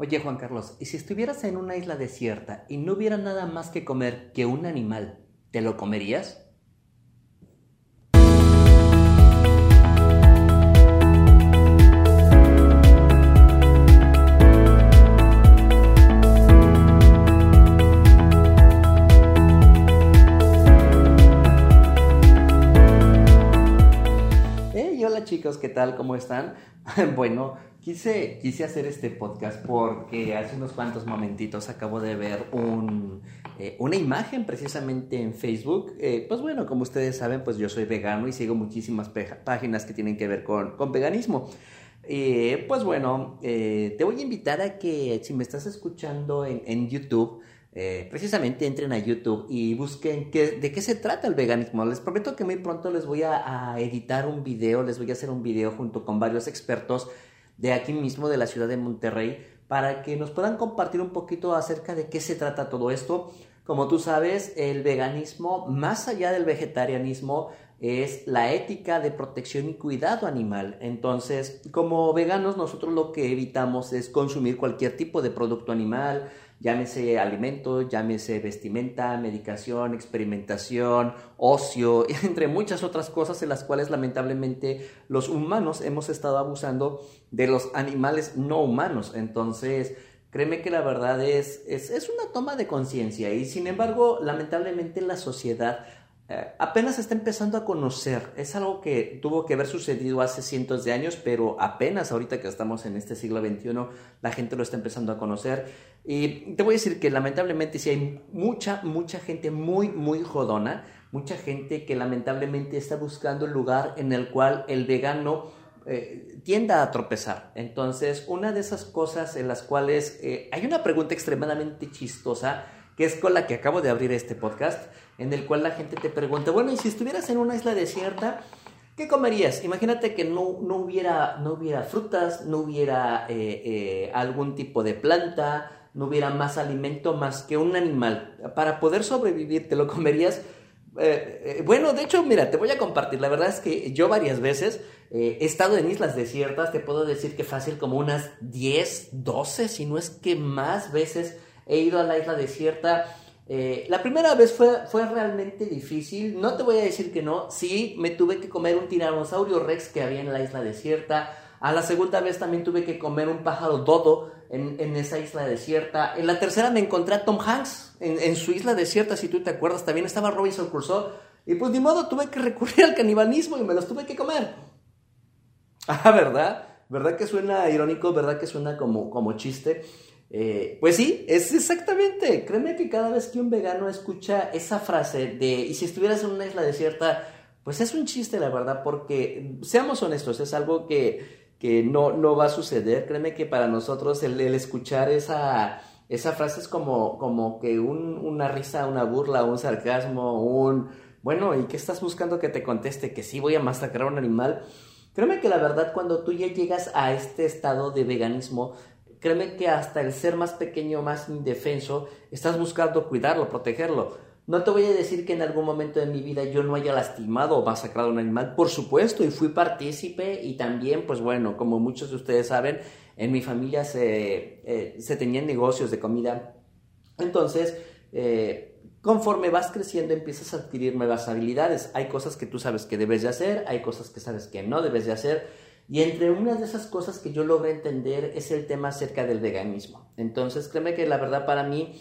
Oye Juan Carlos, ¿y si estuvieras en una isla desierta y no hubiera nada más que comer que un animal, ¿te lo comerías? Hola chicos, ¿qué tal? ¿Cómo están? bueno, quise, quise hacer este podcast porque hace unos cuantos momentitos acabo de ver un, eh, una imagen precisamente en Facebook. Eh, pues bueno, como ustedes saben, pues yo soy vegano y sigo muchísimas páginas que tienen que ver con, con veganismo. Eh, pues bueno, te voy a invitar a que si me estás escuchando en, en YouTube, eh, precisamente entren a YouTube y busquen de qué se trata el veganismo. Les prometo que muy pronto les voy a, editar un video, les voy a hacer un video junto con varios expertos de aquí mismo, de la ciudad de Monterrey, para que nos puedan compartir un poquito acerca de qué se trata todo esto. Como tú sabes, el veganismo, más allá del vegetarianismo, es la ética de protección y cuidado animal. Entonces, como veganos, nosotros lo que evitamos es consumir cualquier tipo de producto animal, llámese alimento, llámese vestimenta, medicación, experimentación, ocio, entre muchas otras cosas en las cuales lamentablemente los humanos hemos estado abusando de los animales no humanos. Entonces, créeme que la verdad es, es, es una toma de conciencia y sin embargo, lamentablemente la sociedad eh, apenas está empezando a conocer. Es algo que tuvo que haber sucedido hace cientos de años, pero apenas ahorita que estamos en este siglo XXI, la gente lo está empezando a conocer. Y te voy a decir que lamentablemente sí hay mucha, mucha gente muy, muy jodona, mucha gente que lamentablemente está buscando el lugar en el cual el vegano eh, tienda a tropezar. Entonces, una de esas cosas en las cuales eh, hay una pregunta extremadamente chistosa, que es con la que acabo de abrir este podcast, en el cual la gente te pregunta, bueno, y si estuvieras en una isla desierta, ¿qué comerías? Imagínate que no, no, hubiera, no hubiera frutas, no hubiera eh, eh, algún tipo de planta, no hubiera más alimento más que un animal. Para poder sobrevivir, ¿te lo comerías? Eh, bueno, de hecho, mira, te voy a compartir. La verdad es que yo varias veces he estado en islas desiertas, te puedo decir que fácil como unas 10, 12, si no es que más veces he ido a la isla desierta. Eh, la primera vez fue, fue realmente difícil, no te voy a decir que no, sí, me tuve que comer un tiranosaurio rex que había en la isla desierta, a la segunda vez también tuve que comer un pájaro dodo en, en esa isla desierta, en la tercera me encontré a Tom Hanks en, en, su isla desierta, si tú te acuerdas, también estaba Robinson Crusoe, y pues ni modo tuve que recurrir al canibalismo y me los tuve que comer. Ah, ¿verdad? ¿Verdad que suena irónico? ¿Verdad que suena como, como chiste? Eh, pues sí, es exactamente. Créeme que cada vez que un vegano escucha esa frase de, y si estuvieras en una isla desierta, pues es un chiste, la verdad, porque seamos honestos, es algo que, que no, no va a suceder. Créeme que para nosotros el, escuchar esa, esa frase es como, como que un, una risa, una burla, un sarcasmo, un, bueno, ¿y qué estás buscando que te conteste? Que sí voy a masacrar a un animal. Créeme que la verdad, cuando tú ya llegas a este estado de veganismo, créeme que hasta el ser más pequeño, más indefenso, estás buscando cuidarlo, protegerlo. No te voy a decir que en algún momento de mi vida yo no haya lastimado o masacrado a un animal, por supuesto, y fui partícipe y también, pues bueno, como muchos de ustedes saben, en mi familia se, eh, tenían negocios de comida. Entonces, eh, conforme vas creciendo empiezas a adquirir nuevas habilidades. Hay cosas que tú sabes que debes de hacer, hay cosas que sabes que no debes de hacer y entre una de esas cosas que yo logré entender es el tema acerca del veganismo. Entonces, créeme que la verdad para mí,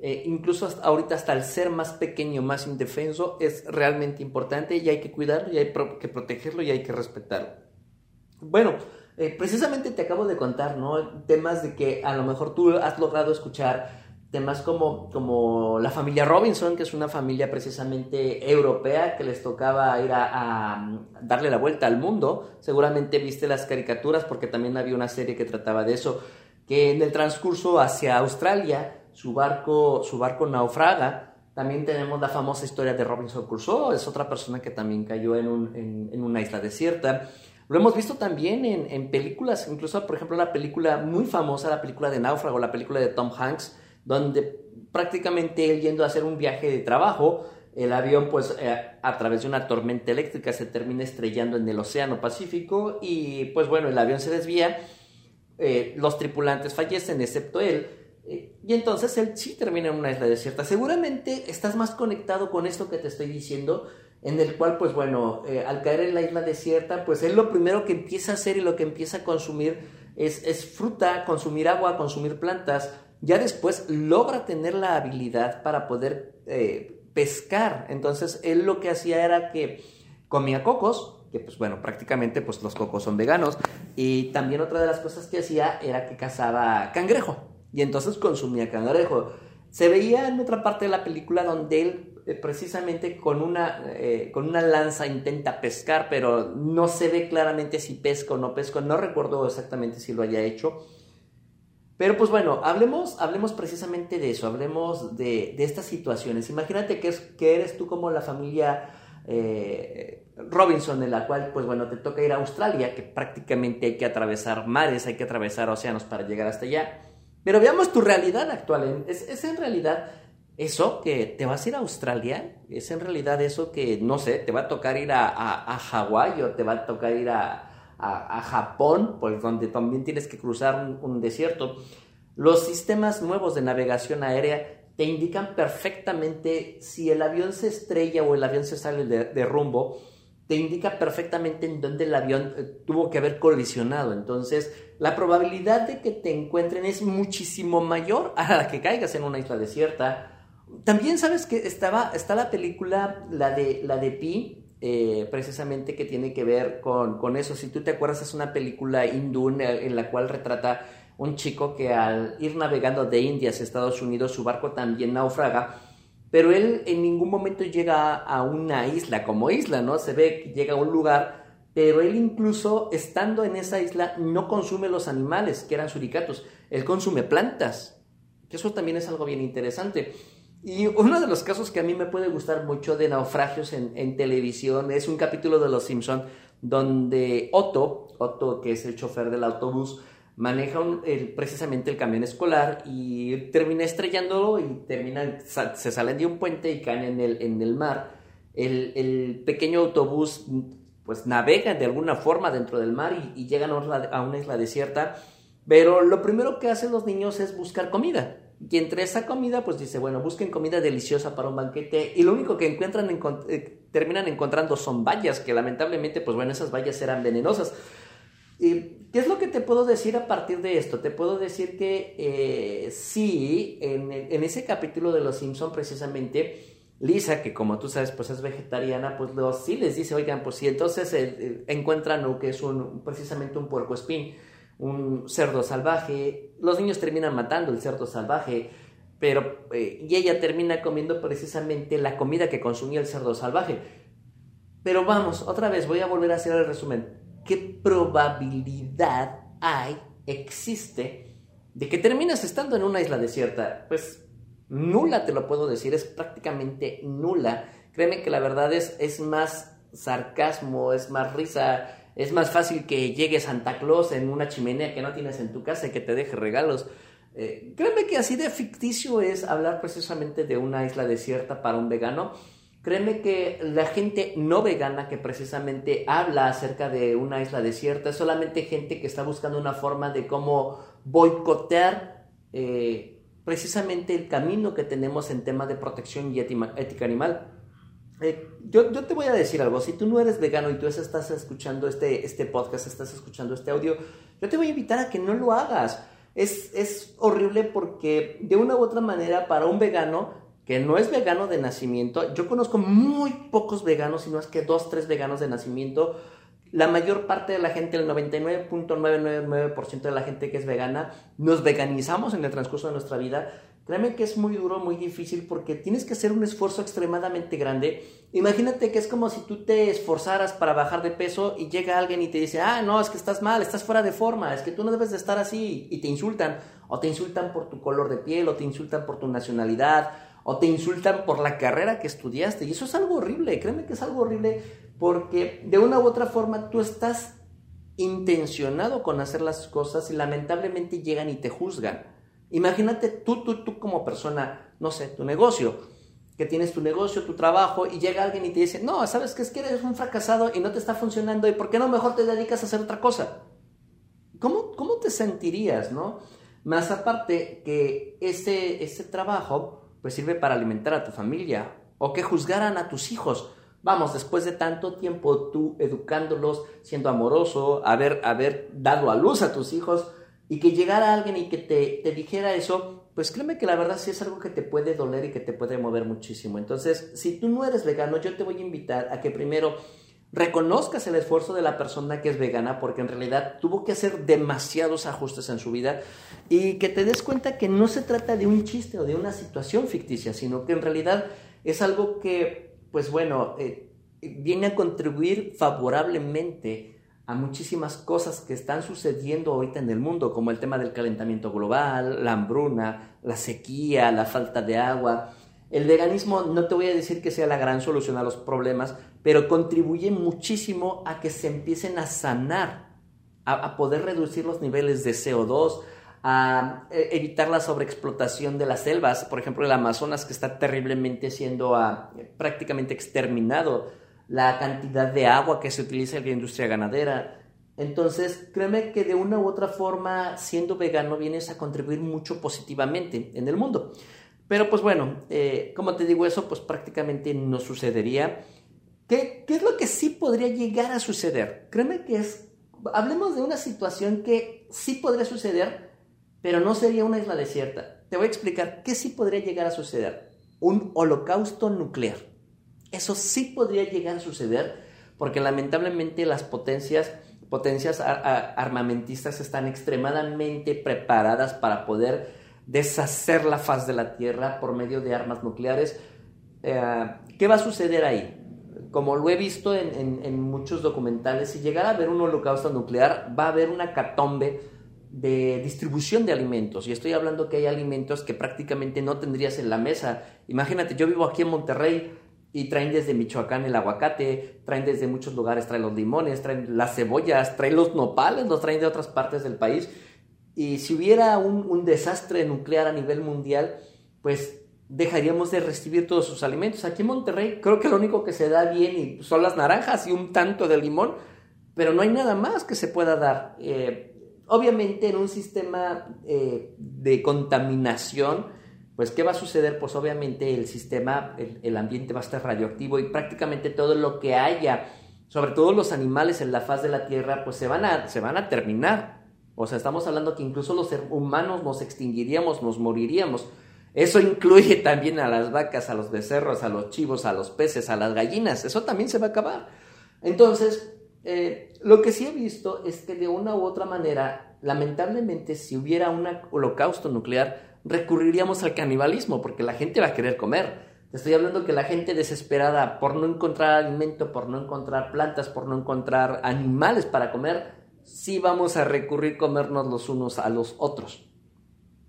eh, incluso ahorita hasta el ser más pequeño, más indefenso, es realmente importante y hay que cuidarlo y hay que protegerlo y hay que respetarlo. Bueno, eh, precisamente te acabo de contar, ¿no? Temas de que a lo mejor tú has logrado escuchar temas como, como la familia Robinson, que es una familia precisamente europea que les tocaba ir a, darle la vuelta al mundo. Seguramente viste las caricaturas porque también había una serie que trataba de eso, que en el transcurso hacia Australia su barco, su barco naufraga. También tenemos la famosa historia de Robinson Crusoe, es otra persona que también cayó en, un, en, una isla desierta. Lo hemos visto también en, en películas, incluso por ejemplo la película muy famosa, la película de Náufrago, la película de Tom Hanks, donde prácticamente él yendo a hacer un viaje de trabajo, el avión pues eh, a través de una tormenta eléctrica se termina estrellando en el Océano Pacífico y pues bueno, el avión se desvía eh, los tripulantes fallecen, excepto él. Eh, y entonces él sí termina en una isla desierta. Seguramente estás más conectado con esto que te estoy diciendo, en el cual, pues bueno, al caer en la isla desierta, pues él lo primero que empieza a hacer y lo que empieza a consumir es, es fruta, consumir agua, consumir plantas. Ya después logra tener la habilidad para poder pescar. Entonces él lo que hacía era que comía cocos, que pues bueno, prácticamente pues los cocos son veganos. Y también otra de las cosas que hacía era que cazaba cangrejo. Y entonces consumía cangrejo. Se veía en otra parte de la película donde él eh, precisamente con una, eh, con una lanza intenta pescar, pero no se ve claramente si pesca o no pesca. No recuerdo exactamente si lo haya hecho. Pero pues bueno, hablemos, hablemos precisamente de eso, hablemos de, de estas situaciones. Imagínate que, es, que eres tú como la familia eh, Robinson, en la cual, pues bueno, te toca ir a Australia, que prácticamente hay que atravesar mares, hay que atravesar océanos para llegar hasta allá. Pero veamos tu realidad actual. ¿Es, en realidad eso que te vas a ir a Australia? ¿Es en realidad eso que, no sé, te va a tocar ir a, a, Hawái o te va a tocar ir a, Japón, pues donde también tienes que cruzar un desierto? Los sistemas nuevos de navegación aérea te indican perfectamente si el avión se estrella o el avión se sale de, rumbo, te indica perfectamente en dónde el avión eh, tuvo que haber colisionado. Entonces, la probabilidad de que te encuentren es muchísimo mayor a la que caigas en una isla desierta. También sabes que estaba, está la película, la de, la de Pi, eh, precisamente que tiene que ver con, con, eso. Si tú te acuerdas, es una película hindú en la cual retrata un chico que al ir navegando de Indias a Estados Unidos su barco también naufraga, pero él en ningún momento llega a una isla como isla, ¿no? Se ve que llega a un lugar, pero él incluso estando en esa isla no consume los animales, que eran suricatos, él consume plantas, que eso también es algo bien interesante. Y uno de los casos que a mí me puede gustar mucho de naufragios en, televisión es un capítulo de Los Simpson donde Otto, Otto que es el chofer del autobús, maneja precisamente el camión escolar y termina estrellándolo y terminan, se salen de un puente y caen en el, en el mar. El, pequeño autobús pues navega de alguna forma dentro del mar y, llegan a una isla desierta, pero lo primero que hacen los niños es buscar comida. Y entre esa comida, pues dice, bueno, busquen comida deliciosa para un banquete. Y lo único que encuentran, eh, terminan encontrando son bayas, que lamentablemente, pues bueno, esas bayas eran venenosas. ¿Qué es lo que te puedo decir a partir de esto? Te puedo decir que eh, sí, en, ese capítulo de Los Simpson precisamente, Lisa, que como tú sabes, pues es vegetariana, pues los, sí les dice, oigan, pues sí, entonces eh, encuentran lo que es un, precisamente un puerco espín, un cerdo salvaje, los niños terminan matando el cerdo salvaje, pero, y ella termina comiendo precisamente la comida que consumía el cerdo salvaje. Pero vamos, otra vez, voy a volver a hacer el resumen qué probabilidad hay, existe, de que termines estando en una isla desierta. Pues nula, te lo puedo decir, es prácticamente nula. Créeme que la verdad es, es más sarcasmo, es más risa, es más fácil que llegue Santa Claus en una chimenea que no tienes en tu casa y que te deje regalos. Eh, créeme que así de ficticio es hablar precisamente de una isla desierta para un vegano Créeme que la gente no vegana que precisamente habla acerca de una isla desierta es solamente gente que está buscando una forma de cómo boicotear eh, precisamente el camino que tenemos en tema de protección y ética animal. Eh, yo, te voy a decir algo, si tú no eres vegano y tú estás escuchando este, este podcast, estás escuchando este audio, yo te voy a invitar a que no lo hagas. Es, es horrible porque de una u otra manera para un vegano que no es vegano de nacimiento. Yo conozco muy pocos veganos, sino es que dos, tres veganos de nacimiento. La mayor parte de la gente, el 99.999% de la gente que es vegana, nos veganizamos en el transcurso de nuestra vida. Créeme que es muy duro, muy difícil, porque tienes que hacer un esfuerzo extremadamente grande. Imagínate que es como si tú te esforzaras para bajar de peso y llega alguien y te dice, ah, no, es que estás mal, estás fuera de forma, es que tú no debes de estar así, y te insultan, o te insultan por tu color de piel, o te insultan por tu nacionalidad, o te insultan por la carrera que estudiaste. Y eso es algo horrible, créeme que es algo horrible porque de una u otra forma tú estás intencionado con hacer las cosas y lamentablemente llegan y te juzgan. Imagínate tú, tú, tú como persona, no sé, tu negocio, que tienes tu negocio, tu trabajo y llega alguien y te dice, no, sabes que es que eres un fracasado y no te está funcionando y por qué no mejor te dedicas a hacer otra cosa. ¿cómo, ¿cómo te sentirías, no? Más aparte que ese, ese trabajo pues sirve para alimentar a tu familia o que juzgaran a tus hijos. Vamos, después de tanto tiempo tú educándolos, siendo amoroso, haber, haber dado a luz a tus hijos y que llegara alguien y que te, te dijera eso, pues créeme que la verdad sí es algo que te puede doler y que te puede mover muchísimo. Entonces, si tú no eres vegano, yo te voy a invitar a que primero reconozcas el esfuerzo de la persona que es vegana porque en realidad tuvo que hacer demasiados ajustes en su vida y que te des cuenta que no se trata de un chiste o de una situación ficticia, sino que en realidad es algo que, pues bueno, eh, viene a contribuir favorablemente a muchísimas cosas que están sucediendo ahorita en el mundo, como el tema del calentamiento global, la hambruna, la sequía, la falta de agua. El veganismo no te voy a decir que sea la gran solución a los problemas, pero contribuye muchísimo a que se empiecen a sanar, a, poder reducir los niveles de CO2, a e, evitar la sobreexplotación de las selvas, por ejemplo el Amazonas que está terriblemente siendo ah, prácticamente exterminado, la cantidad de agua que se utiliza en la industria ganadera. Entonces, créeme que de una u otra forma, siendo vegano, vienes a contribuir mucho positivamente en el mundo. Pero pues bueno, eh, como te digo, eso pues prácticamente no sucedería. ¿Qué, es lo que sí podría llegar a suceder? Créeme que es, hablemos de una situación que sí podría suceder, pero no sería una isla desierta. Te voy a explicar qué sí podría llegar a suceder. Un holocausto nuclear. Eso sí podría llegar a suceder porque lamentablemente las potencias, armamentistas están extremadamente preparadas para poder deshacer la faz de la Tierra por medio de armas nucleares. Eh, ¿Qué va a suceder ahí? como lo he visto en, muchos documentales, si llegara a haber un holocausto nuclear, va a haber una catombe de distribución de alimentos. Y estoy hablando que hay alimentos que prácticamente no tendrías en la mesa. Imagínate, yo vivo aquí en Monterrey y traen desde Michoacán el aguacate, traen desde muchos lugares, traen los limones, traen las cebollas, traen los nopales, los traen de otras partes del país. Y si hubiera un, desastre nuclear a nivel mundial, pues dejaríamos de recibir todos sus alimentos. Aquí en Monterrey creo que lo único que se da bien son las naranjas y un tanto de limón, pero no hay nada más que se pueda dar. Eh, obviamente en un sistema eh, de contaminación, pues ¿qué va a suceder? Pues obviamente el sistema, el, ambiente va a estar radioactivo y prácticamente todo lo que haya, sobre todo los animales en la faz de la Tierra, pues se van a, se van a terminar. O sea, estamos hablando que incluso los humanos nos extinguiríamos, nos moriríamos eso incluye también a las vacas, a los becerros, a los chivos, a los peces, a las gallinas. Eso también se va a acabar. Entonces, eh, lo que sí he visto es que de una u otra manera, lamentablemente, si hubiera un holocausto nuclear, recurriríamos al canibalismo, porque la gente va a querer comer. estoy hablando que la gente desesperada por no encontrar alimento, por no encontrar plantas, por no encontrar animales para comer, sí vamos a recurrir comernos los unos a los otros.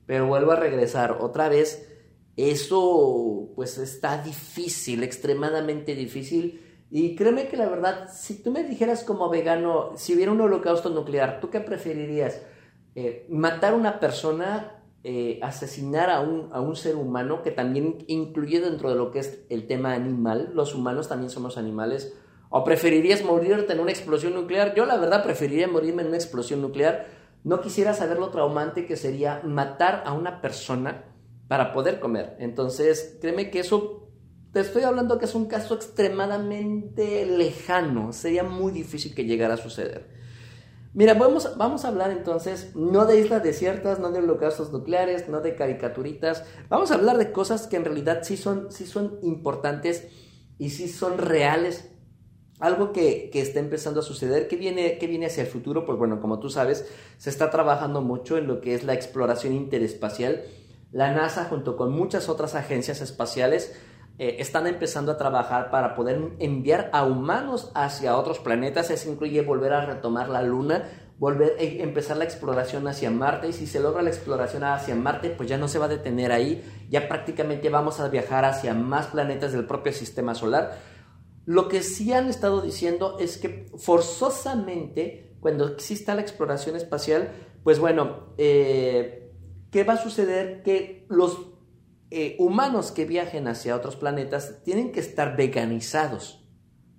Pero vuelvo a regresar otra vez. Eso pues está difícil, extremadamente difícil. Y créeme que la verdad, si tú me dijeras como vegano, si hubiera un holocausto nuclear, ¿tú qué preferirías? Eh, ¿Matar a una persona? Eh, ¿Asesinar a un, a un ser humano? Que también incluye dentro de lo que es el tema animal. Los humanos también somos animales. ¿O preferirías morirte en una explosión nuclear? Yo la verdad preferiría morirme en una explosión nuclear no quisiera saber lo traumante que sería matar a una persona para poder comer. Entonces, créeme que eso, te estoy hablando que es un caso extremadamente lejano, sería muy difícil que llegara a suceder. Mira, vamos, vamos a hablar entonces no de islas desiertas, no de holocaustos nucleares, no de caricaturitas, vamos a hablar de cosas que en realidad sí son, sí son importantes y sí son reales algo que, está empezando a suceder, que viene, que viene hacia el futuro, pues bueno, como tú sabes, se está trabajando mucho en lo que es la exploración interespacial. La NASA, junto con muchas otras agencias espaciales, eh, están empezando a trabajar para poder enviar a humanos hacia otros planetas. Eso incluye volver a retomar la Luna, volver a eh, empezar la exploración hacia Marte. Y si se logra la exploración hacia Marte, pues ya no se va a detener ahí. Ya prácticamente vamos a viajar hacia más planetas del propio sistema solar lo que sí han estado diciendo es que forzosamente, cuando exista la exploración espacial, pues bueno, eh, ¿qué va a suceder? Que los eh, humanos que viajen hacia otros planetas tienen que estar veganizados.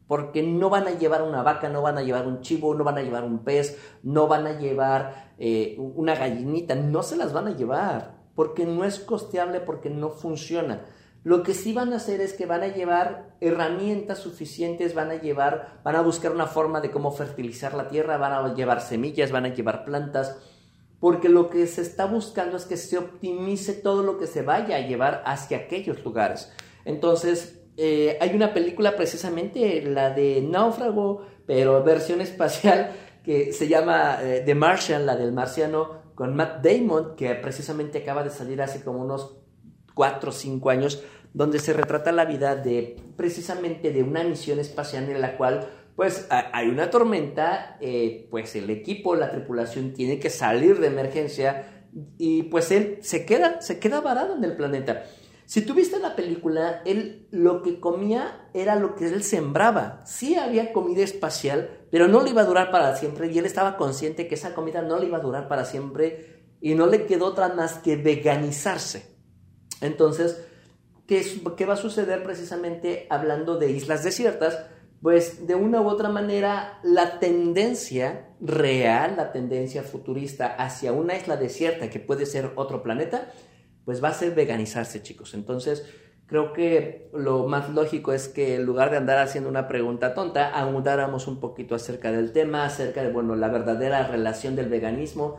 porque no van a llevar una vaca, no van a llevar un chivo, no van a llevar un pez, no van a llevar eh, una gallinita, no se las van a llevar, porque no es costeable, porque no funciona. Lo que sí van a hacer es que van a llevar herramientas suficientes, van a llevar, van a buscar una forma de cómo fertilizar la tierra, van a llevar semillas, van a llevar plantas, porque lo que se está buscando es que se optimice todo lo que se vaya a llevar hacia aquellos lugares. Entonces, eh, hay una película precisamente, la de Náufrago, pero versión espacial, que se llama eh, The Martian, la del marciano, con Matt Damon, que precisamente acaba de salir hace como unos 4 o 5 años, donde se retrata la vida de precisamente de una misión espacial en la cual pues hay una tormenta, eh, pues el equipo, la tripulación tiene que salir de emergencia y pues él se queda, se queda varado en el planeta. Si tuviste la película, él lo que comía era lo que él sembraba. Sí había comida espacial, pero no le iba a durar para siempre y él estaba consciente que esa comida no le iba a durar para siempre y no le quedó otra más que veganizarse. Entonces, ¿qué, ¿qué va a suceder precisamente hablando de islas desiertas? Pues de una u otra manera la tendencia real, la tendencia futurista hacia una isla desierta que puede ser otro planeta, pues va a ser veganizarse, chicos. Entonces, creo que lo más lógico es que en lugar de andar haciendo una pregunta tonta, ahondáramos un poquito acerca del tema, acerca de, bueno, la verdadera relación del veganismo,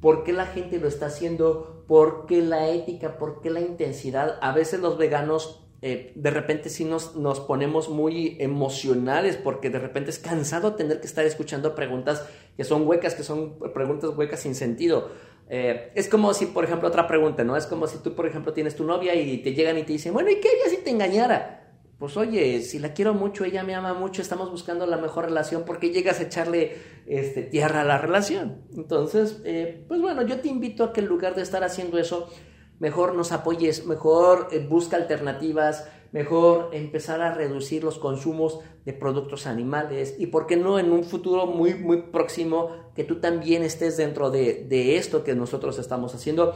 por qué la gente lo está haciendo, por qué la ética, por qué la intensidad. A veces los veganos eh, de repente sí nos, nos ponemos muy emocionales porque de repente es cansado tener que estar escuchando preguntas que son huecas, que son preguntas huecas sin sentido. Eh, es como si, por ejemplo, otra pregunta, ¿no? Es como si tú, por ejemplo, tienes tu novia y te llegan y te dicen, bueno, ¿y qué harías si te engañara? Pues oye, si la quiero mucho, ella me ama mucho, estamos buscando la mejor relación, porque llegas a echarle este, tierra a la relación? Entonces, eh, pues bueno, yo te invito a que en lugar de estar haciendo eso, mejor nos apoyes, mejor eh, busca alternativas, mejor empezar a reducir los consumos de productos animales y, ¿por qué no, en un futuro muy, muy próximo, que tú también estés dentro de, esto que nosotros estamos haciendo?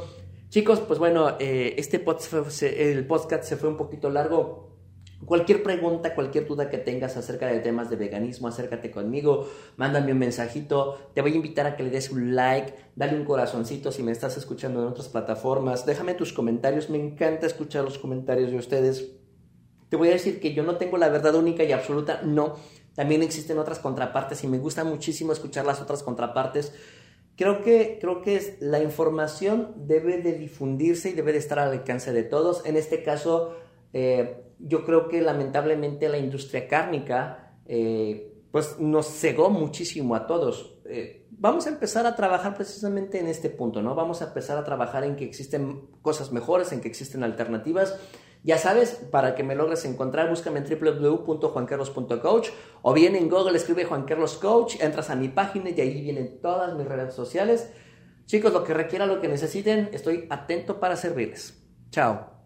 Chicos, pues bueno, eh, este podcast, el podcast se fue un poquito largo. Cualquier pregunta, cualquier duda que tengas acerca de temas de veganismo, acércate conmigo, mándame un mensajito. Te voy a invitar a que le des un like, dale un corazoncito si me estás escuchando en otras plataformas. Déjame tus comentarios, me encanta escuchar los comentarios de ustedes. Te voy a decir que yo no tengo la verdad única y absoluta, no. También existen otras contrapartes y me gusta muchísimo escuchar las otras contrapartes. Creo que, creo que la información debe de difundirse y debe de estar al alcance de todos. En este caso, eh, yo creo que lamentablemente la industria cárnica eh, pues nos cegó muchísimo a todos. Eh, vamos a empezar a trabajar precisamente en este punto, ¿no? Vamos a empezar a trabajar en que existen cosas mejores, en que existen alternativas. Ya sabes, para que me logres encontrar, búscame en www.juancarlos.coach o bien en Google escribe Juan Carlos Coach, entras a mi página y ahí vienen todas mis redes sociales. Chicos, lo que requiera, lo que necesiten, estoy atento para servirles. Chao.